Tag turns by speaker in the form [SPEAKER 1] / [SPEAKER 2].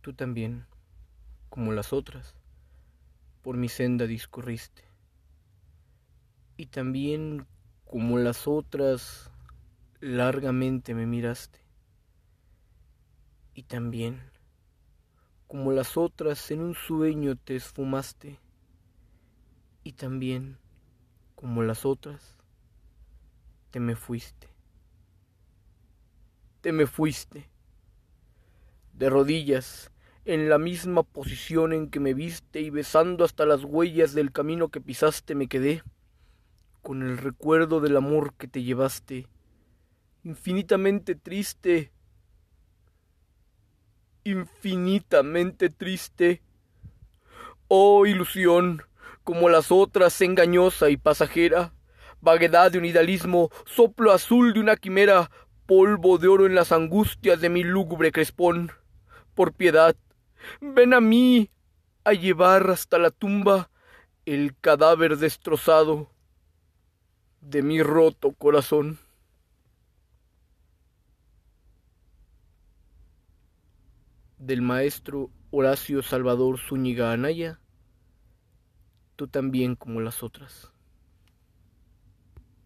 [SPEAKER 1] Tú también, como las otras, por mi senda discurriste. Y también, como las otras, largamente me miraste. Y también, como las otras, en un sueño te esfumaste. Y también, como las otras, te me fuiste. Te me fuiste. De rodillas, en la misma posición en que me viste y besando hasta las huellas del camino que pisaste me quedé, con el recuerdo del amor que te llevaste, infinitamente triste, infinitamente triste. Oh ilusión, como las otras engañosa y pasajera, vaguedad de un idealismo, soplo azul de una quimera, polvo de oro en las angustias de mi lúgubre crespón. Por piedad, ven a mí a llevar hasta la tumba el cadáver destrozado de mi roto corazón. Del maestro Horacio Salvador Zúñiga Anaya, tú también como las otras.